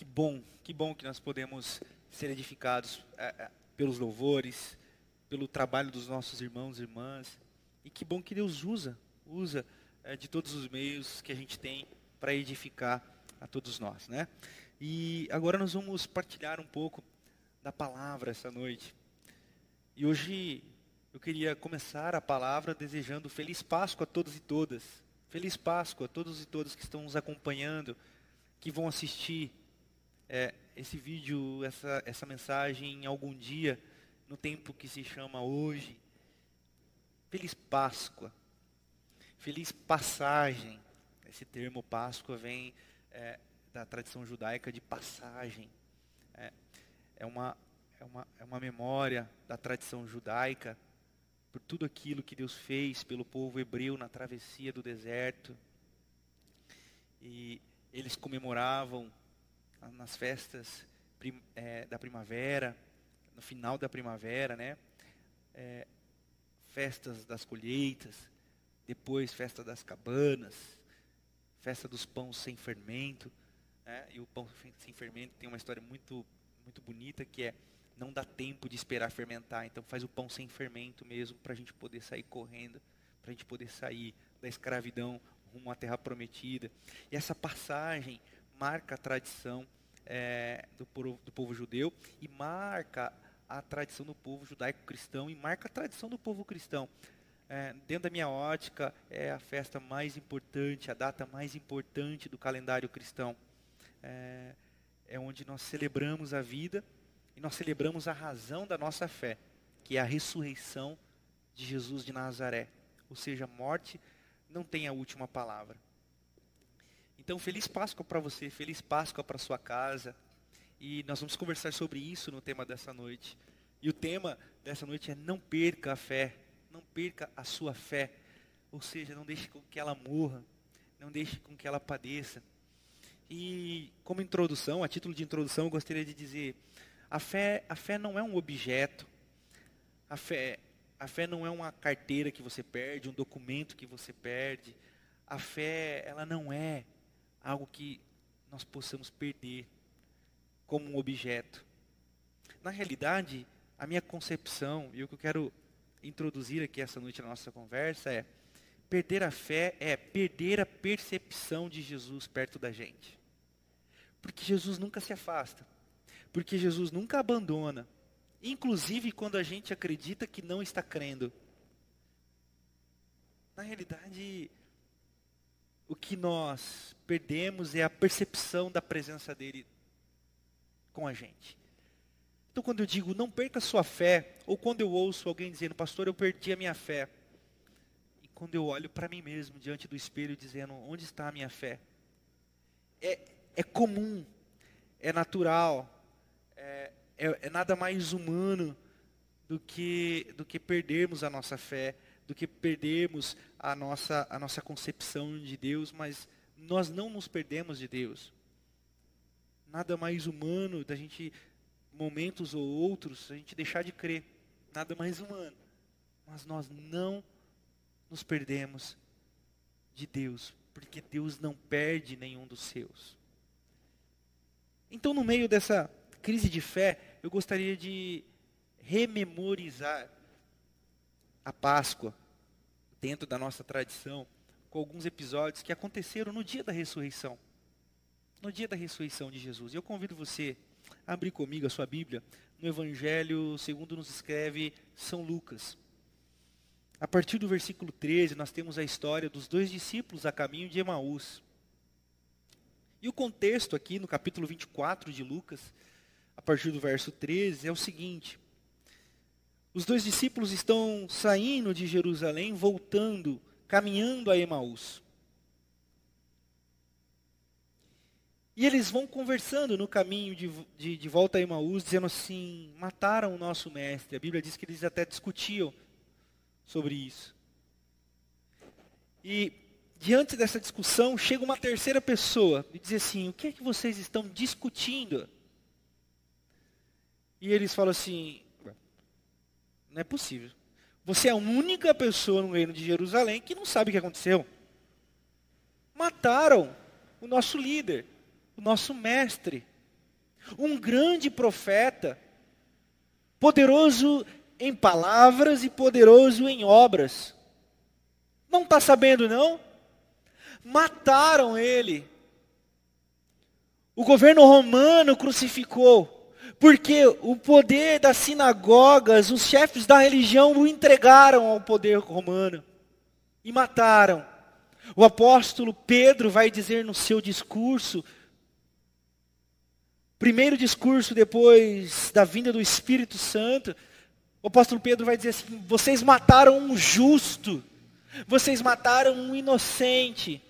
Que bom, que bom que nós podemos ser edificados é, é, pelos louvores, pelo trabalho dos nossos irmãos e irmãs. E que bom que Deus usa, usa é, de todos os meios que a gente tem para edificar a todos nós, né? E agora nós vamos partilhar um pouco da palavra essa noite. E hoje eu queria começar a palavra desejando feliz Páscoa a todos e todas. Feliz Páscoa a todos e todas que estão nos acompanhando, que vão assistir é, esse vídeo, essa, essa mensagem algum dia, no tempo que se chama hoje. Feliz Páscoa. Feliz passagem. Esse termo Páscoa vem é, da tradição judaica de passagem. É, é, uma, é, uma, é uma memória da tradição judaica por tudo aquilo que Deus fez pelo povo hebreu na travessia do deserto. E eles comemoravam nas festas prim, é, da primavera, no final da primavera, né? É, festas das colheitas, depois festa das cabanas, festa dos pães sem fermento, né? E o pão sem fermento tem uma história muito muito bonita que é não dá tempo de esperar fermentar, então faz o pão sem fermento mesmo para a gente poder sair correndo, para a gente poder sair da escravidão rumo à terra prometida. E essa passagem marca a tradição é, do, povo, do povo judeu e marca a tradição do povo judaico-cristão e marca a tradição do povo cristão. É, dentro da minha ótica, é a festa mais importante, a data mais importante do calendário cristão. É, é onde nós celebramos a vida e nós celebramos a razão da nossa fé, que é a ressurreição de Jesus de Nazaré. Ou seja, a morte não tem a última palavra. Então, feliz Páscoa para você, feliz Páscoa para sua casa. E nós vamos conversar sobre isso no tema dessa noite. E o tema dessa noite é não perca a fé, não perca a sua fé. Ou seja, não deixe com que ela morra, não deixe com que ela padeça. E como introdução, a título de introdução, eu gostaria de dizer, a fé, a fé não é um objeto. A fé, a fé não é uma carteira que você perde, um documento que você perde. A fé, ela não é algo que nós possamos perder como um objeto. Na realidade, a minha concepção e o que eu quero introduzir aqui essa noite na nossa conversa é perder a fé é perder a percepção de Jesus perto da gente. Porque Jesus nunca se afasta. Porque Jesus nunca abandona. Inclusive quando a gente acredita que não está crendo. Na realidade, o que nós perdemos é a percepção da presença dele com a gente. Então, quando eu digo não perca sua fé, ou quando eu ouço alguém dizendo, pastor, eu perdi a minha fé, e quando eu olho para mim mesmo diante do espelho dizendo, onde está a minha fé? É, é comum, é natural, é, é, é nada mais humano do que, do que perdermos a nossa fé, do que perdermos a nossa, a nossa concepção de Deus, mas nós não nos perdemos de Deus. Nada mais humano da gente, momentos ou outros, a gente deixar de crer. Nada mais humano. Mas nós não nos perdemos de Deus, porque Deus não perde nenhum dos seus. Então, no meio dessa crise de fé, eu gostaria de rememorizar a Páscoa, dentro da nossa tradição, com alguns episódios que aconteceram no dia da ressurreição. No dia da ressurreição de Jesus. E eu convido você a abrir comigo a sua Bíblia no Evangelho segundo nos escreve São Lucas. A partir do versículo 13, nós temos a história dos dois discípulos a caminho de Emaús. E o contexto aqui, no capítulo 24 de Lucas, a partir do verso 13, é o seguinte: os dois discípulos estão saindo de Jerusalém, voltando, caminhando a Emaús. E eles vão conversando no caminho de, de, de, volta a Emaús, dizendo assim: mataram o nosso mestre. A Bíblia diz que eles até discutiam sobre isso. E diante dessa discussão, chega uma terceira pessoa e diz assim: o que é que vocês estão discutindo? E eles falam assim: não é possível. Você é a única pessoa no reino de Jerusalém que não sabe o que aconteceu. Mataram o nosso líder, o nosso mestre. um grande profeta, poderoso em palavras e poderoso em obras. Não está sabendo, não? Mataram ele. O governo romano crucificou. Porque o poder das sinagogas, os chefes da religião o entregaram ao poder romano e mataram. O apóstolo Pedro vai dizer no seu discurso, primeiro discurso depois da vinda do Espírito Santo, o apóstolo Pedro vai dizer assim: vocês mataram um justo, vocês mataram um inocente.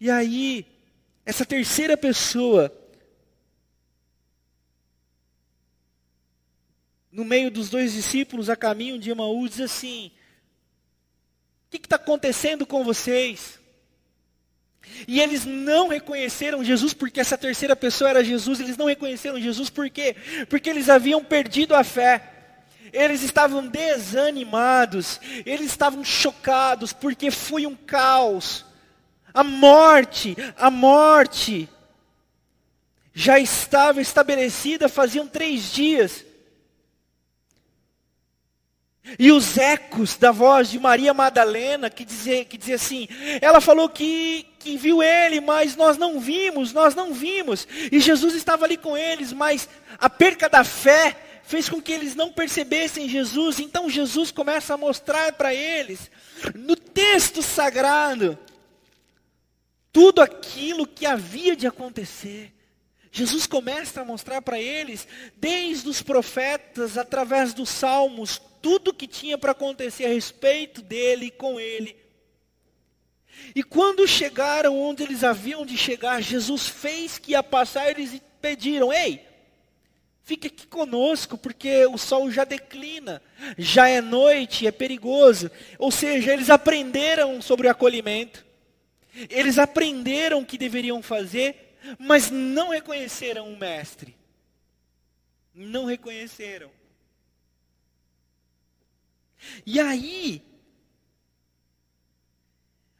E aí, essa terceira pessoa, no meio dos dois discípulos a caminho de Emaús, diz assim: O que está acontecendo com vocês? E eles não reconheceram Jesus porque essa terceira pessoa era Jesus. Eles não reconheceram Jesus por quê? Porque eles haviam perdido a fé. Eles estavam desanimados, eles estavam chocados porque foi um caos. A morte, a morte já estava estabelecida faziam três dias. E os ecos da voz de Maria Madalena, que dizia, que dizia assim, ela falou que, que viu ele, mas nós não vimos, nós não vimos. E Jesus estava ali com eles, mas a perca da fé fez com que eles não percebessem Jesus. Então Jesus começa a mostrar para eles, no texto sagrado, tudo aquilo que havia de acontecer. Jesus começa a mostrar para eles, desde os profetas, através dos salmos, tudo que tinha para acontecer a respeito dele e com ele. E quando chegaram onde eles haviam de chegar, Jesus fez que ia passar, eles pediram: Ei, fique aqui conosco, porque o sol já declina, já é noite, é perigoso. Ou seja, eles aprenderam sobre o acolhimento. Eles aprenderam o que deveriam fazer, mas não reconheceram o mestre. Não reconheceram. E aí,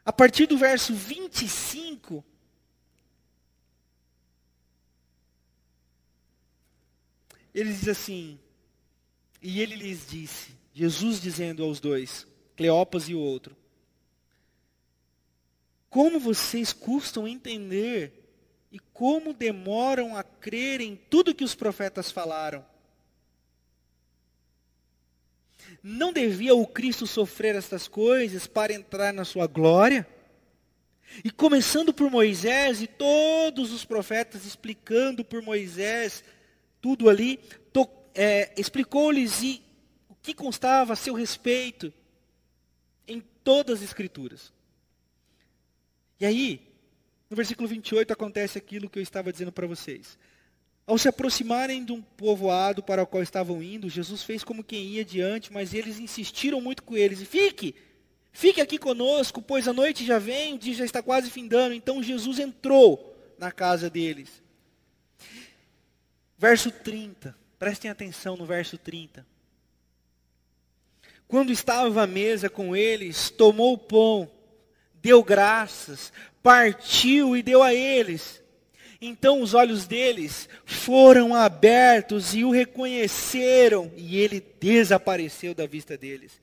a partir do verso 25, ele diz assim: E ele lhes disse, Jesus dizendo aos dois, Cleopas e o outro: como vocês custam entender e como demoram a crer em tudo que os profetas falaram. Não devia o Cristo sofrer estas coisas para entrar na sua glória? E começando por Moisés e todos os profetas explicando por Moisés tudo ali, é, explicou-lhes o que constava a seu respeito em todas as escrituras. E aí, no versículo 28 acontece aquilo que eu estava dizendo para vocês. Ao se aproximarem de um povoado para o qual estavam indo, Jesus fez como quem ia diante, mas eles insistiram muito com eles. Fique, fique aqui conosco, pois a noite já vem, o dia já está quase findando. Então Jesus entrou na casa deles. Verso 30, prestem atenção no verso 30. Quando estava à mesa com eles, tomou o pão deu graças, partiu e deu a eles. Então os olhos deles foram abertos e o reconheceram, e ele desapareceu da vista deles.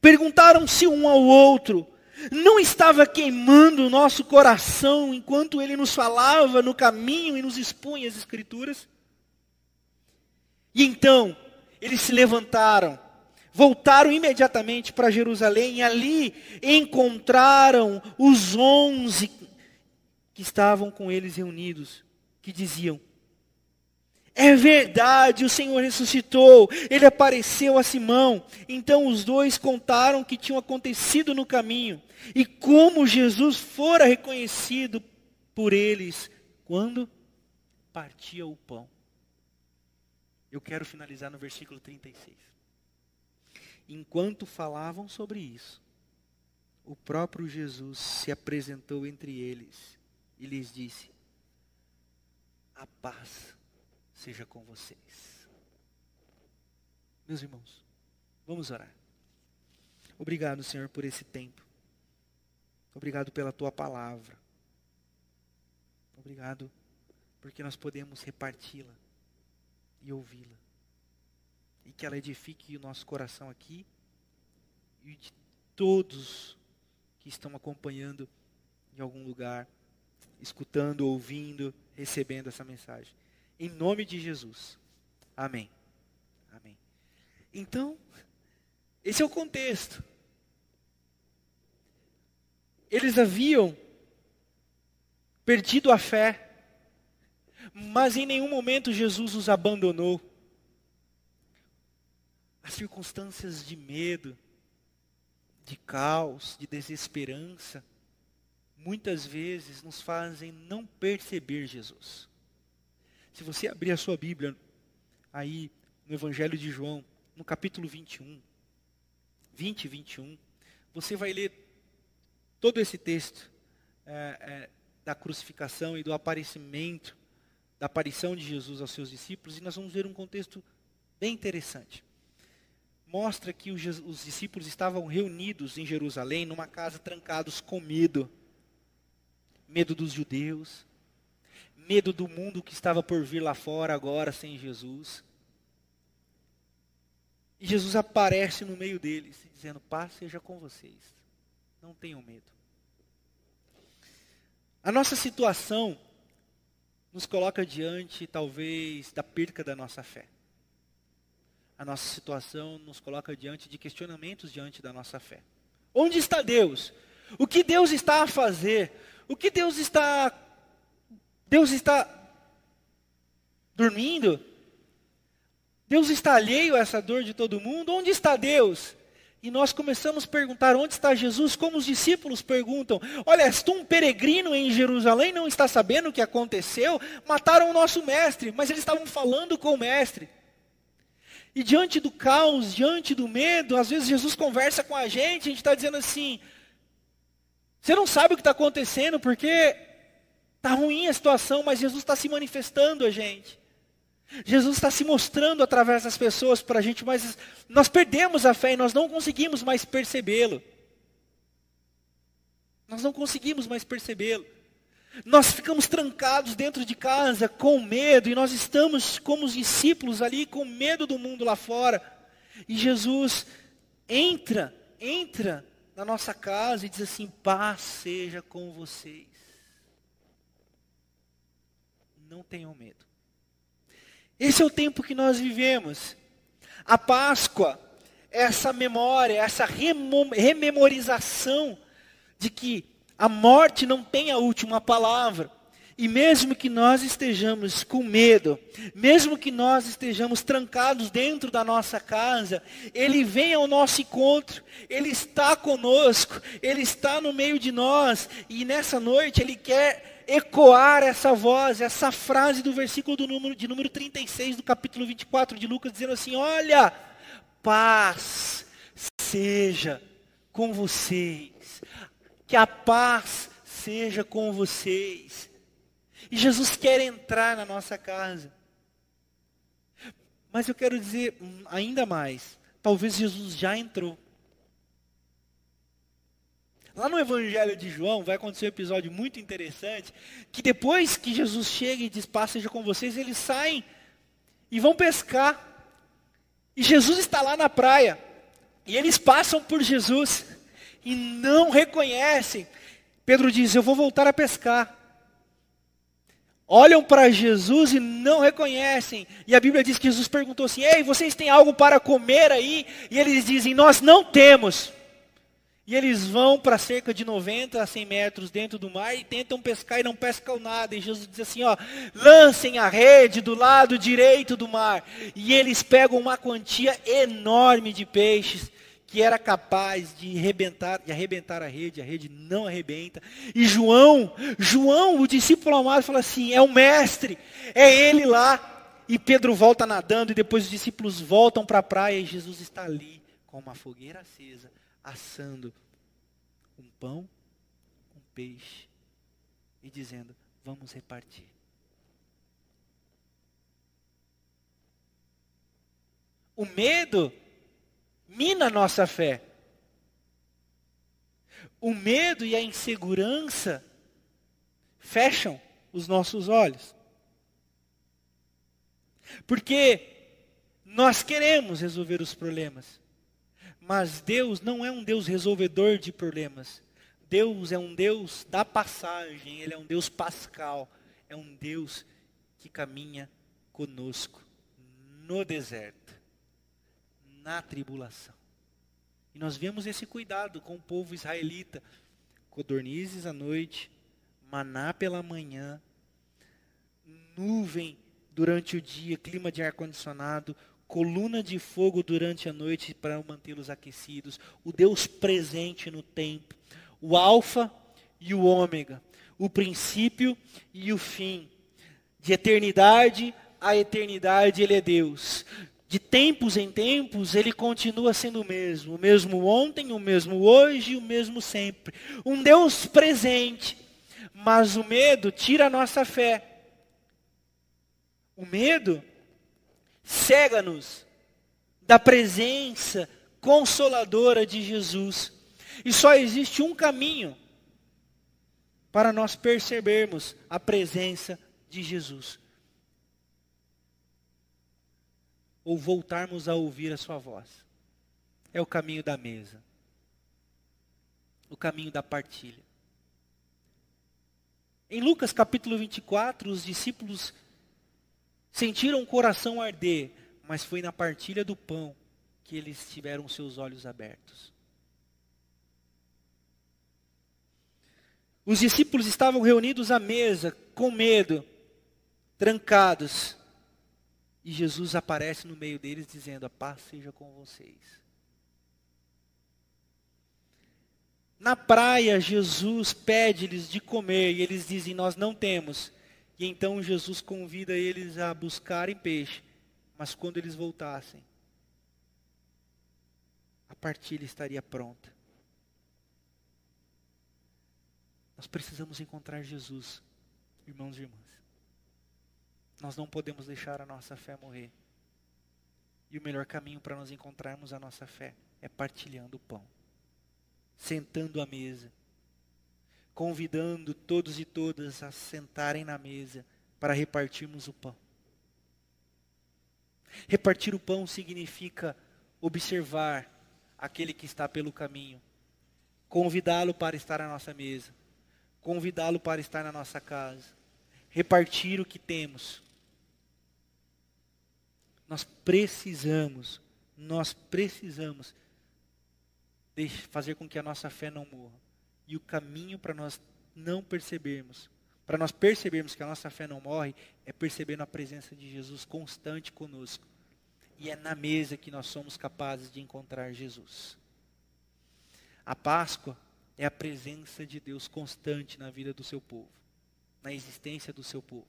Perguntaram-se um ao outro: não estava queimando o nosso coração enquanto ele nos falava no caminho e nos expunha as Escrituras? E então eles se levantaram voltaram imediatamente para Jerusalém e ali encontraram os onze que estavam com eles reunidos, que diziam: É verdade, o Senhor ressuscitou, ele apareceu a Simão. Então os dois contaram o que tinha acontecido no caminho e como Jesus fora reconhecido por eles quando partia o pão. Eu quero finalizar no versículo 36. Enquanto falavam sobre isso, o próprio Jesus se apresentou entre eles e lhes disse: A paz seja com vocês. Meus irmãos, vamos orar. Obrigado, Senhor, por esse tempo. Obrigado pela tua palavra. Obrigado porque nós podemos reparti-la e ouvi-la. E que ela edifique o nosso coração aqui e de todos que estão acompanhando em algum lugar, escutando, ouvindo, recebendo essa mensagem. Em nome de Jesus. Amém. Amém. Então, esse é o contexto. Eles haviam perdido a fé, mas em nenhum momento Jesus os abandonou. As circunstâncias de medo, de caos, de desesperança, muitas vezes nos fazem não perceber Jesus. Se você abrir a sua Bíblia aí no Evangelho de João, no capítulo 21, 20 e 21, você vai ler todo esse texto é, é, da crucificação e do aparecimento, da aparição de Jesus aos seus discípulos, e nós vamos ver um contexto bem interessante. Mostra que os, os discípulos estavam reunidos em Jerusalém, numa casa, trancados com medo. Medo dos judeus, medo do mundo que estava por vir lá fora agora sem Jesus. E Jesus aparece no meio deles, dizendo: Paz seja com vocês. Não tenham medo. A nossa situação nos coloca diante, talvez, da perca da nossa fé. A nossa situação nos coloca diante de questionamentos diante da nossa fé. Onde está Deus? O que Deus está a fazer? O que Deus está. Deus está dormindo? Deus está alheio a essa dor de todo mundo? Onde está Deus? E nós começamos a perguntar onde está Jesus, como os discípulos perguntam: Olha, és tu um peregrino em Jerusalém, não está sabendo o que aconteceu? Mataram o nosso mestre, mas eles estavam falando com o mestre. E diante do caos, diante do medo, às vezes Jesus conversa com a gente, a gente está dizendo assim: Você não sabe o que está acontecendo porque está ruim a situação, mas Jesus está se manifestando a gente. Jesus está se mostrando através das pessoas para a gente, mas nós perdemos a fé e nós não conseguimos mais percebê-lo. Nós não conseguimos mais percebê-lo. Nós ficamos trancados dentro de casa com medo e nós estamos como os discípulos ali com medo do mundo lá fora. E Jesus entra, entra na nossa casa e diz assim: paz seja com vocês. Não tenham medo. Esse é o tempo que nós vivemos. A Páscoa, essa memória, essa rememorização de que a morte não tem a última palavra. E mesmo que nós estejamos com medo, mesmo que nós estejamos trancados dentro da nossa casa, Ele vem ao nosso encontro, Ele está conosco, Ele está no meio de nós, e nessa noite Ele quer ecoar essa voz, essa frase do versículo do número, de número 36 do capítulo 24 de Lucas, dizendo assim: Olha, paz seja com vocês, que a paz seja com vocês. E Jesus quer entrar na nossa casa. Mas eu quero dizer ainda mais: talvez Jesus já entrou. Lá no Evangelho de João vai acontecer um episódio muito interessante, que depois que Jesus chega e diz, paz seja com vocês, eles saem e vão pescar. E Jesus está lá na praia. E eles passam por Jesus e não reconhecem. Pedro diz, eu vou voltar a pescar. Olham para Jesus e não reconhecem. E a Bíblia diz que Jesus perguntou assim: Ei, vocês têm algo para comer aí? E eles dizem: Nós não temos. E eles vão para cerca de 90 a 100 metros dentro do mar e tentam pescar e não pescam nada. E Jesus diz assim: ó, lancem a rede do lado direito do mar. E eles pegam uma quantia enorme de peixes que era capaz de arrebentar, de arrebentar a rede. A rede não arrebenta. E João, João, o discípulo amado, fala assim: é o mestre, é ele lá. E Pedro volta nadando e depois os discípulos voltam para a praia e Jesus está ali com uma fogueira acesa assando um pão, um peixe e dizendo: vamos repartir. O medo mina a nossa fé. O medo e a insegurança fecham os nossos olhos. Porque nós queremos resolver os problemas, mas Deus não é um Deus resolvedor de problemas. Deus é um Deus da passagem, Ele é um Deus pascal, é um Deus que caminha conosco no deserto, na tribulação. E nós vemos esse cuidado com o povo israelita: codornizes à noite, maná pela manhã, nuvem durante o dia, clima de ar-condicionado, coluna de fogo durante a noite para mantê-los aquecidos, o Deus presente no tempo, o Alfa e o Ômega, o princípio e o fim. De eternidade a eternidade, Ele é Deus. De tempos em tempos, Ele continua sendo o mesmo. O mesmo ontem, o mesmo hoje o mesmo sempre. Um Deus presente. Mas o medo tira a nossa fé. O medo cega-nos da presença consoladora de Jesus. E só existe um caminho para nós percebermos a presença de Jesus. Ou voltarmos a ouvir a sua voz. É o caminho da mesa. O caminho da partilha. Em Lucas capítulo 24, os discípulos sentiram o coração arder, mas foi na partilha do pão que eles tiveram seus olhos abertos. Os discípulos estavam reunidos à mesa, com medo, trancados. E Jesus aparece no meio deles, dizendo: A paz seja com vocês. Na praia, Jesus pede-lhes de comer, e eles dizem: Nós não temos. E então Jesus convida eles a buscarem peixe, mas quando eles voltassem, a partilha estaria pronta. Nós precisamos encontrar Jesus, irmãos e irmãs. Nós não podemos deixar a nossa fé morrer. E o melhor caminho para nós encontrarmos a nossa fé é partilhando o pão, sentando à mesa, convidando todos e todas a sentarem na mesa para repartirmos o pão. Repartir o pão significa observar aquele que está pelo caminho, convidá-lo para estar à nossa mesa, convidá-lo para estar na nossa casa, repartir o que temos. Nós precisamos, nós precisamos fazer com que a nossa fé não morra. E o caminho para nós não percebermos, para nós percebermos que a nossa fé não morre, é percebendo a presença de Jesus constante conosco. E é na mesa que nós somos capazes de encontrar Jesus. A Páscoa é a presença de Deus constante na vida do seu povo, na existência do seu povo.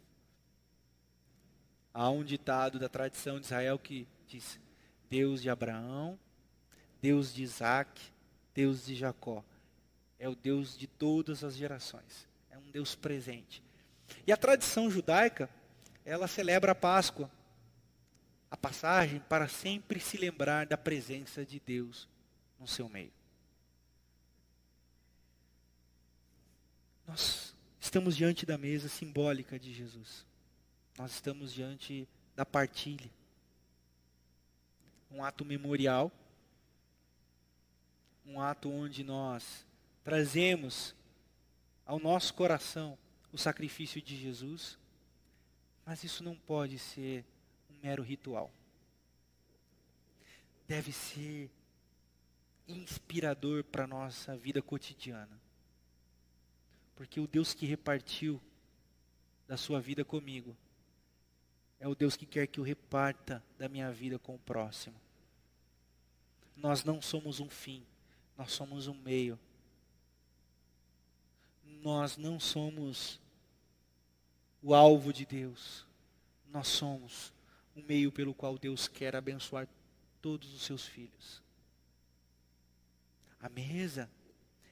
Há um ditado da tradição de Israel que diz: Deus de Abraão, Deus de Isaac, Deus de Jacó é o Deus de todas as gerações. É um Deus presente. E a tradição judaica, ela celebra a Páscoa, a passagem, para sempre se lembrar da presença de Deus no seu meio. Nós estamos diante da mesa simbólica de Jesus. Nós estamos diante da partilha. Um ato memorial. Um ato onde nós trazemos ao nosso coração o sacrifício de Jesus, mas isso não pode ser um mero ritual. Deve ser inspirador para a nossa vida cotidiana. Porque o Deus que repartiu da sua vida comigo é o Deus que quer que eu reparta da minha vida com o próximo. Nós não somos um fim, nós somos um meio nós não somos o alvo de Deus. Nós somos o meio pelo qual Deus quer abençoar todos os seus filhos. A mesa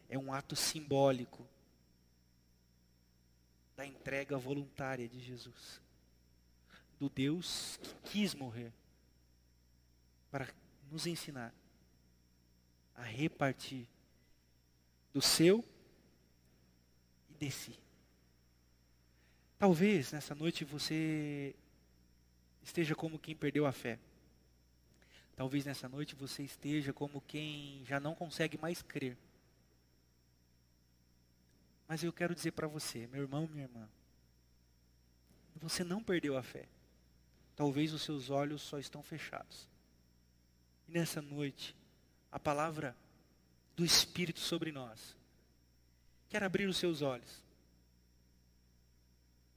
é um ato simbólico da entrega voluntária de Jesus. Do Deus que quis morrer para nos ensinar a repartir do seu de si. Talvez nessa noite você esteja como quem perdeu a fé. Talvez nessa noite você esteja como quem já não consegue mais crer. Mas eu quero dizer para você, meu irmão, minha irmã, você não perdeu a fé. Talvez os seus olhos só estão fechados. E nessa noite, a palavra do Espírito sobre nós quer abrir os seus olhos.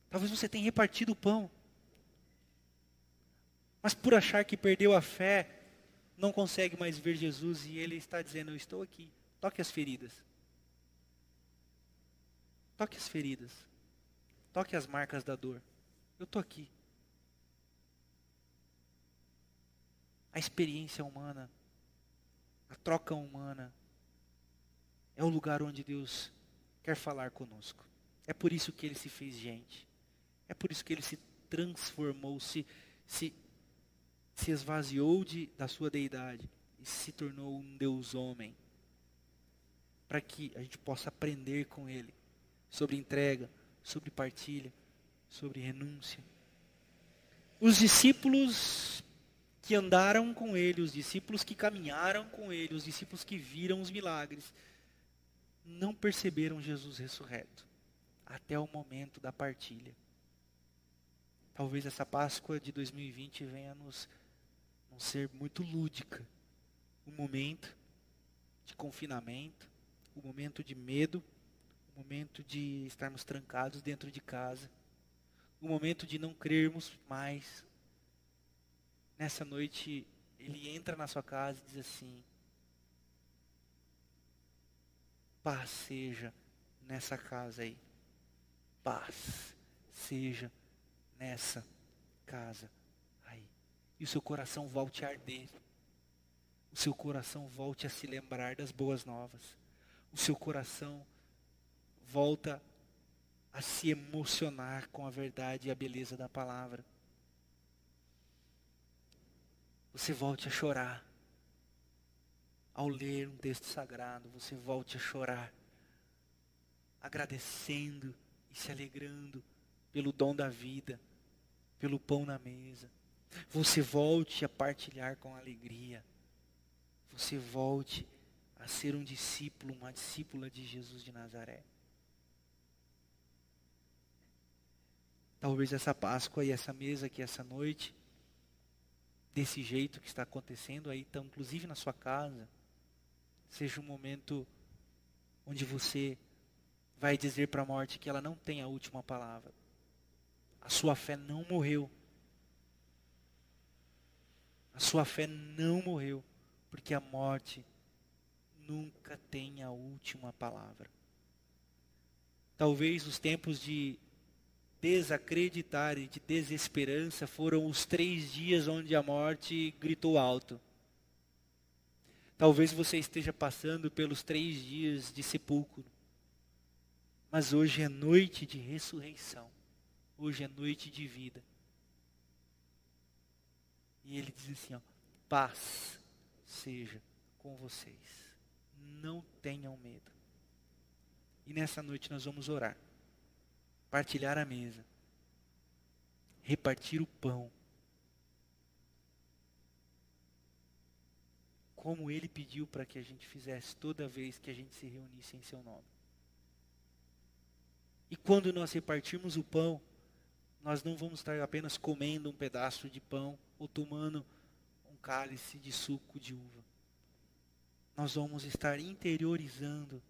Talvez você tenha repartido o pão, mas por achar que perdeu a fé, não consegue mais ver Jesus e ele está dizendo: Eu estou aqui. Toque as feridas. Toque as feridas. Toque as marcas da dor. Eu estou aqui. A experiência humana, a troca humana, é o lugar onde Deus quer falar conosco. É por isso que ele se fez gente. É por isso que ele se transformou, se, se, se esvaziou de, da sua deidade e se tornou um Deus homem. Para que a gente possa aprender com ele sobre entrega, sobre partilha, sobre renúncia. Os discípulos que andaram com ele, os discípulos que caminharam com ele, os discípulos que viram os milagres, não perceberam Jesus ressurreto até o momento da partilha. Talvez essa Páscoa de 2020 venha nos, nos ser muito lúdica. Um momento de confinamento, um momento de medo, um momento de estarmos trancados dentro de casa, um momento de não crermos mais. Nessa noite, ele entra na sua casa e diz assim: Paz seja nessa casa aí. Paz seja nessa casa aí. E o seu coração volte a arder. O seu coração volte a se lembrar das boas novas. O seu coração volta a se emocionar com a verdade e a beleza da palavra. Você volte a chorar ao ler um texto sagrado, você volte a chorar, agradecendo e se alegrando pelo dom da vida, pelo pão na mesa. Você volte a partilhar com alegria. Você volte a ser um discípulo, uma discípula de Jesus de Nazaré. Talvez essa Páscoa e essa mesa aqui essa noite, desse jeito que está acontecendo aí, então, inclusive na sua casa, seja um momento onde você vai dizer para a morte que ela não tem a última palavra. A sua fé não morreu. A sua fé não morreu, porque a morte nunca tem a última palavra. Talvez os tempos de desacreditar e de desesperança foram os três dias onde a morte gritou alto. Talvez você esteja passando pelos três dias de sepulcro. Mas hoje é noite de ressurreição. Hoje é noite de vida. E ele diz assim: ó, paz seja com vocês. Não tenham medo. E nessa noite nós vamos orar, partilhar a mesa, repartir o pão como ele pediu para que a gente fizesse toda vez que a gente se reunisse em seu nome. E quando nós repartirmos o pão, nós não vamos estar apenas comendo um pedaço de pão ou tomando um cálice de suco de uva. Nós vamos estar interiorizando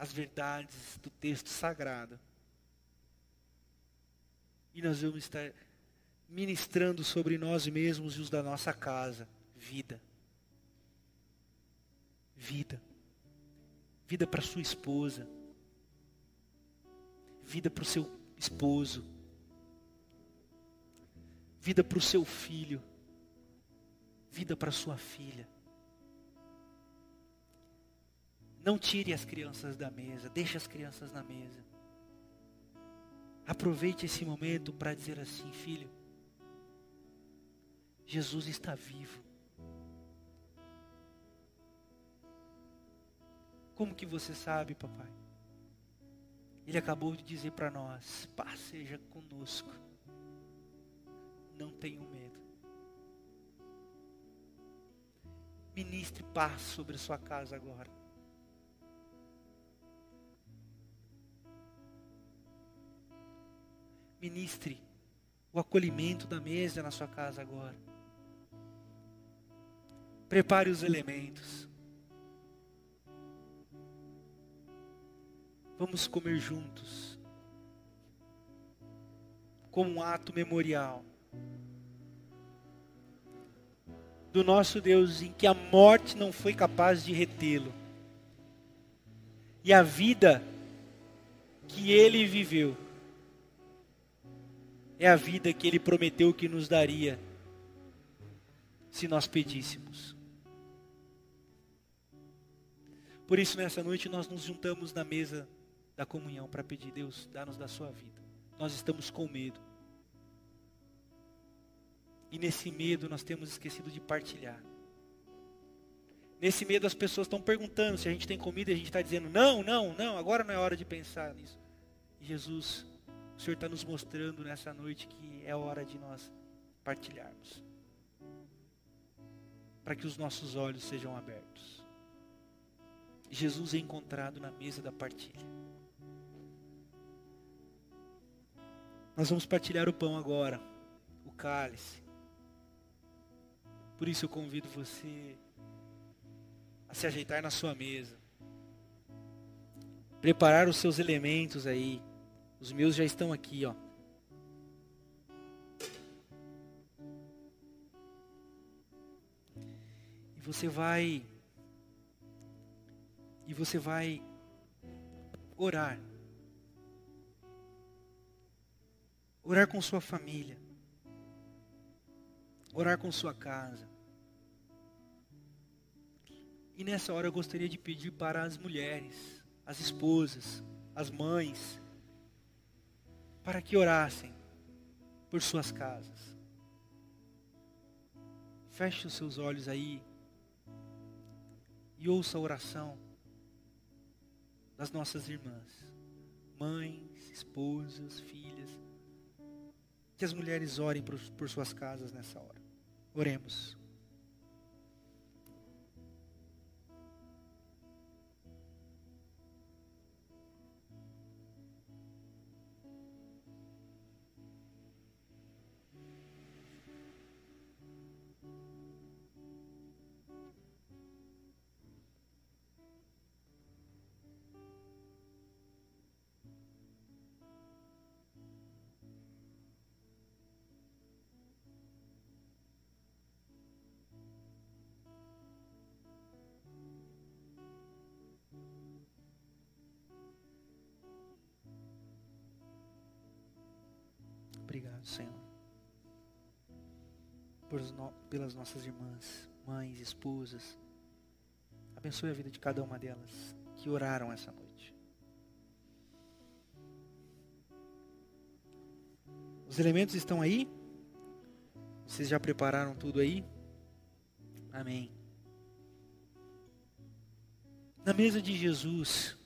as verdades do texto sagrado. E nós vamos estar ministrando sobre nós mesmos e os da nossa casa vida. Vida. Vida para sua esposa. Vida para o seu esposo. Vida para o seu filho. Vida para sua filha. Não tire as crianças da mesa, deixe as crianças na mesa. Aproveite esse momento para dizer assim, filho, Jesus está vivo. Como que você sabe, papai? Ele acabou de dizer para nós: paz seja conosco. Não tenham medo. Ministre paz sobre a sua casa agora. Ministre o acolhimento da mesa na sua casa agora. Prepare os elementos. Vamos comer juntos. Como um ato memorial. Do nosso Deus em que a morte não foi capaz de retê-lo. E a vida que ele viveu é a vida que ele prometeu que nos daria se nós pedíssemos. Por isso, nessa noite, nós nos juntamos na mesa da comunhão para pedir, Deus, dá-nos da sua vida. Nós estamos com medo. E nesse medo nós temos esquecido de partilhar. Nesse medo as pessoas estão perguntando se a gente tem comida e a gente está dizendo, não, não, não, agora não é hora de pensar nisso. E Jesus o Senhor está nos mostrando nessa noite que é hora de nós partilharmos. Para que os nossos olhos sejam abertos. Jesus é encontrado na mesa da partilha. Nós vamos partilhar o pão agora, o cálice. Por isso eu convido você a se ajeitar na sua mesa. Preparar os seus elementos aí. Os meus já estão aqui, ó. E você vai e você vai orar. Orar com sua família. Orar com sua casa. E nessa hora eu gostaria de pedir para as mulheres, as esposas, as mães, para que orassem por suas casas. Feche os seus olhos aí e ouça a oração das nossas irmãs, mães, esposas, filhas. Que as mulheres orem por, por suas casas nessa hora. Oremos. Pelas nossas irmãs, mães, esposas. Abençoe a vida de cada uma delas que oraram essa noite. Os elementos estão aí? Vocês já prepararam tudo aí? Amém. Na mesa de Jesus,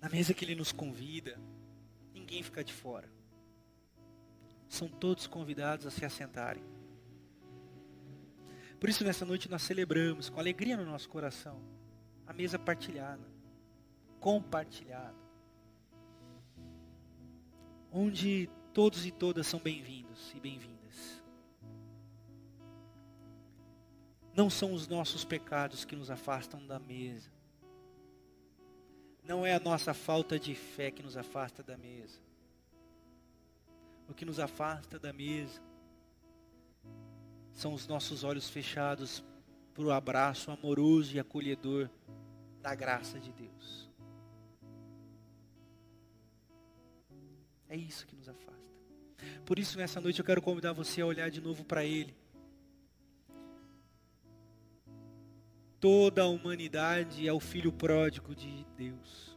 na mesa que Ele nos convida, ninguém fica de fora são todos convidados a se assentarem. Por isso, nessa noite, nós celebramos com alegria no nosso coração a mesa partilhada, compartilhada, onde todos e todas são bem-vindos e bem-vindas. Não são os nossos pecados que nos afastam da mesa. Não é a nossa falta de fé que nos afasta da mesa o que nos afasta da mesa são os nossos olhos fechados para o abraço amoroso e acolhedor da graça de Deus. É isso que nos afasta. Por isso, nessa noite, eu quero convidar você a olhar de novo para Ele. Toda a humanidade é o filho pródigo de Deus.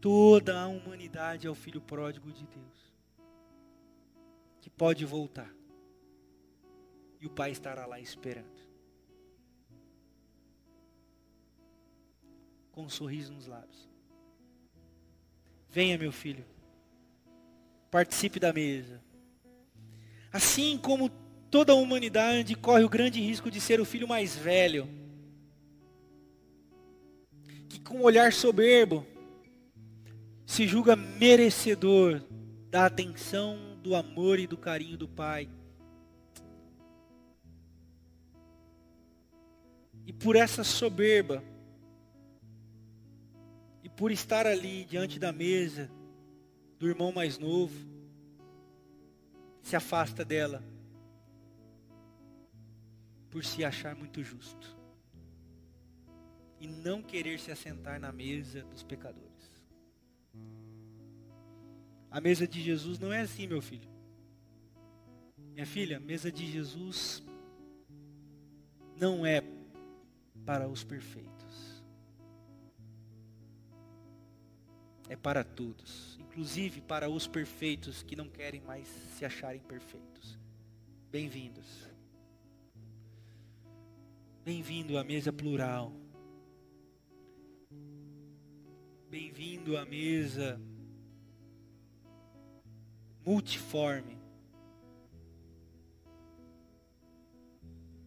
Toda a humanidade é o filho pródigo de Deus, que pode voltar, e o Pai estará lá esperando. com um sorriso nos lábios. Venha, meu filho, participe da mesa. Assim como toda a humanidade corre o grande risco de ser o filho mais velho, que com um olhar soberbo se julga merecedor da atenção, do amor e do carinho do pai. E por essa soberba, e por estar ali diante da mesa do irmão mais novo, se afasta dela por se achar muito justo e não querer se assentar na mesa dos pecadores. A mesa de Jesus não é assim, meu filho. Minha filha, a mesa de Jesus não é para os perfeitos. É para todos, inclusive para os perfeitos que não querem mais se acharem perfeitos. Bem-vindos. Bem-vindo à mesa plural. Bem-vindo à mesa multiforme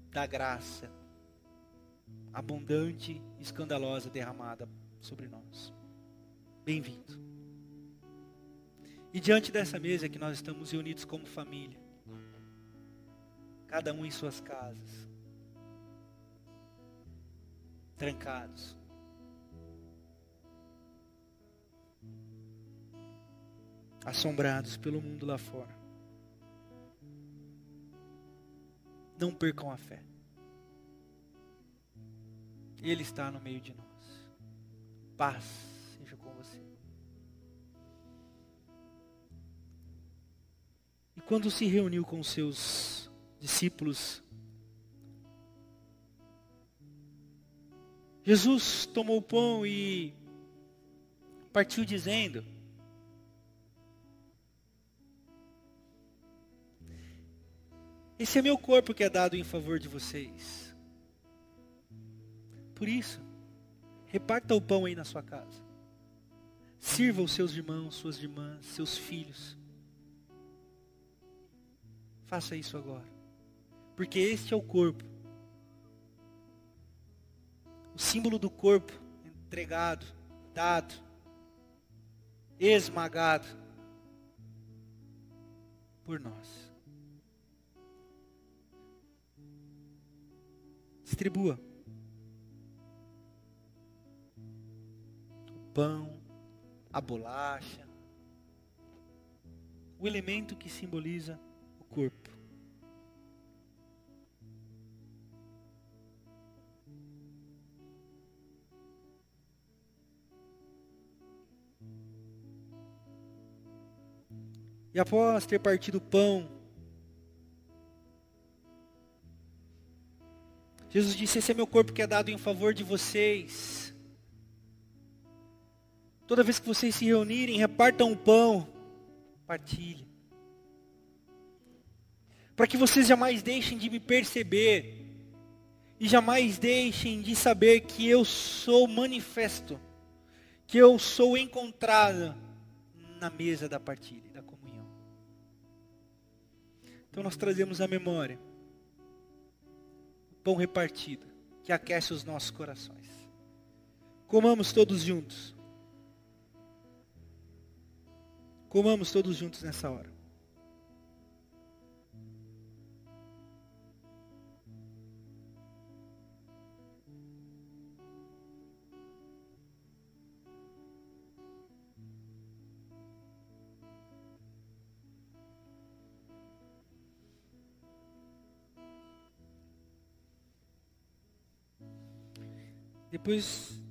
da graça abundante e escandalosa derramada sobre nós. Bem-vindo. E diante dessa mesa que nós estamos reunidos como família, cada um em suas casas, trancados, assombrados pelo mundo lá fora. Não percam a fé. Ele está no meio de nós. Paz seja com você. E quando se reuniu com seus discípulos, Jesus tomou o pão e partiu dizendo: Esse é meu corpo que é dado em favor de vocês. Por isso, reparta o pão aí na sua casa. Sirva os seus irmãos, suas irmãs, seus filhos. Faça isso agora. Porque este é o corpo. O símbolo do corpo entregado, dado, esmagado por nós. Distribua. pão, a bolacha, o elemento que simboliza o corpo. E após ter partido o pão, Jesus disse: Esse é meu corpo que é dado em favor de vocês. Toda vez que vocês se reunirem, repartam o pão, partilhem. Para que vocês jamais deixem de me perceber e jamais deixem de saber que eu sou manifesto, que eu sou encontrado na mesa da partilha, da comunhão. Então nós trazemos a memória pão repartido, que aquece os nossos corações. Comamos todos juntos. Comamos todos juntos nessa hora. Depois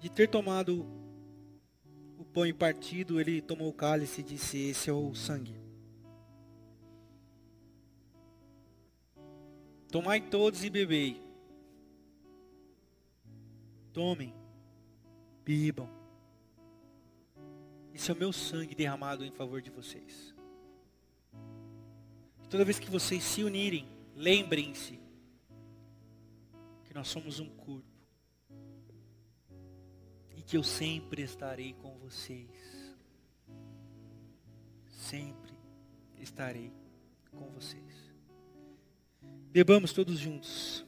de ter tomado pão e partido, ele tomou o cálice e disse: Esse é o sangue. Tomai todos e bebei. Tomem, bebam. Esse é o meu sangue derramado em favor de vocês. Toda vez que vocês se unirem, lembrem-se que nós somos um corpo. Que eu sempre estarei com vocês. Sempre estarei com vocês. Bebamos todos juntos,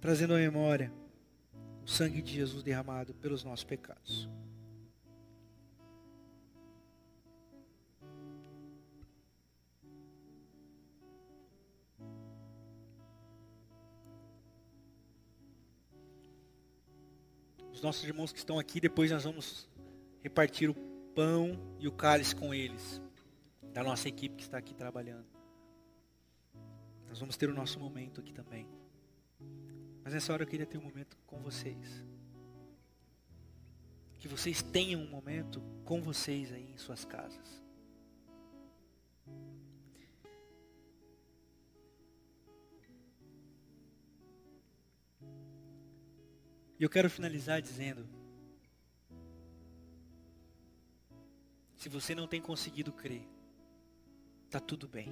trazendo à memória o sangue de Jesus derramado pelos nossos pecados. Os nossos irmãos que estão aqui, depois nós vamos repartir o pão e o cálice com eles, da nossa equipe que está aqui trabalhando. Nós vamos ter o nosso momento aqui também. Mas nessa hora eu queria ter um momento com vocês. Que vocês tenham um momento com vocês aí em suas casas. E eu quero finalizar dizendo: se você não tem conseguido crer, está tudo bem.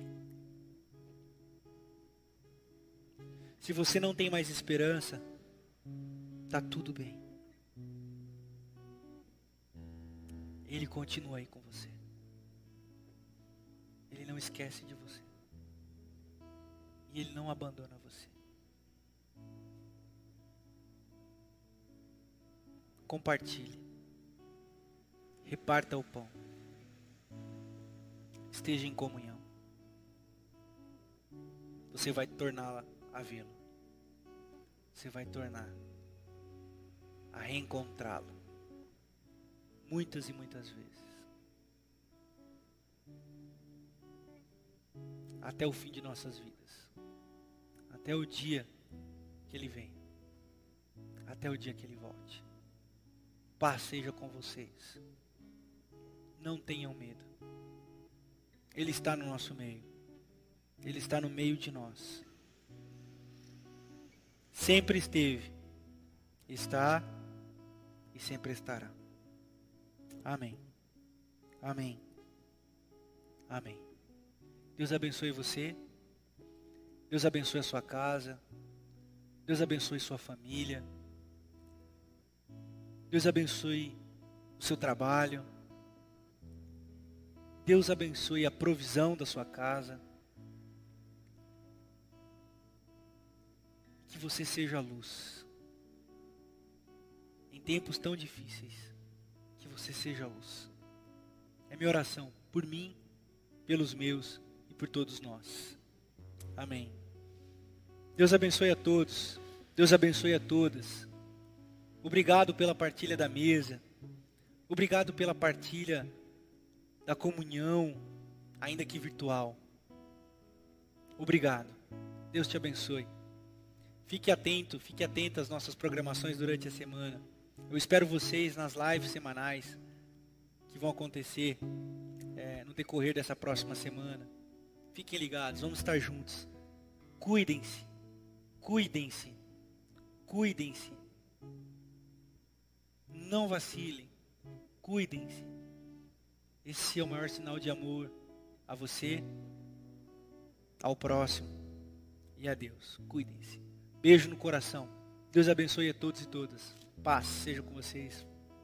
Se você não tem mais esperança, está tudo bem. Ele continua aí com você. Ele não esquece de você. E ele não abandona você. Compartilhe, reparta o pão, esteja em comunhão. Você vai torná-la a vê-lo. Você vai tornar a reencontrá-lo muitas e muitas vezes. Até o fim de nossas vidas. Até o dia que ele vem. Até o dia que ele volte. Paz seja com vocês. Não tenham medo. Ele está no nosso meio. Ele está no meio de nós. Sempre esteve, está e sempre estará. Amém. Amém. Amém. Deus abençoe você. Deus abençoe a sua casa. Deus abençoe sua família. Deus abençoe o seu trabalho. Deus abençoe a provisão da sua casa. Que você seja a luz. Em tempos tão difíceis, que você seja a luz. É minha oração por mim, pelos meus e por todos nós. Amém. Deus abençoe a todos. Deus abençoe a todas. Obrigado pela partilha da mesa. Obrigado pela partilha da comunhão, ainda que virtual. Obrigado. Deus te abençoe. Fique atento, fique atento às nossas programações durante a semana. Eu espero vocês nas lives semanais que vão acontecer é, no decorrer dessa próxima semana. Fiquem ligados, vamos estar juntos. Cuidem-se, cuidem-se, cuidem-se. Não vacilem. Cuidem-se. Esse é o maior sinal de amor a você, ao próximo e a Deus. Cuidem-se. Beijo no coração. Deus abençoe a todos e todas. Paz seja com vocês.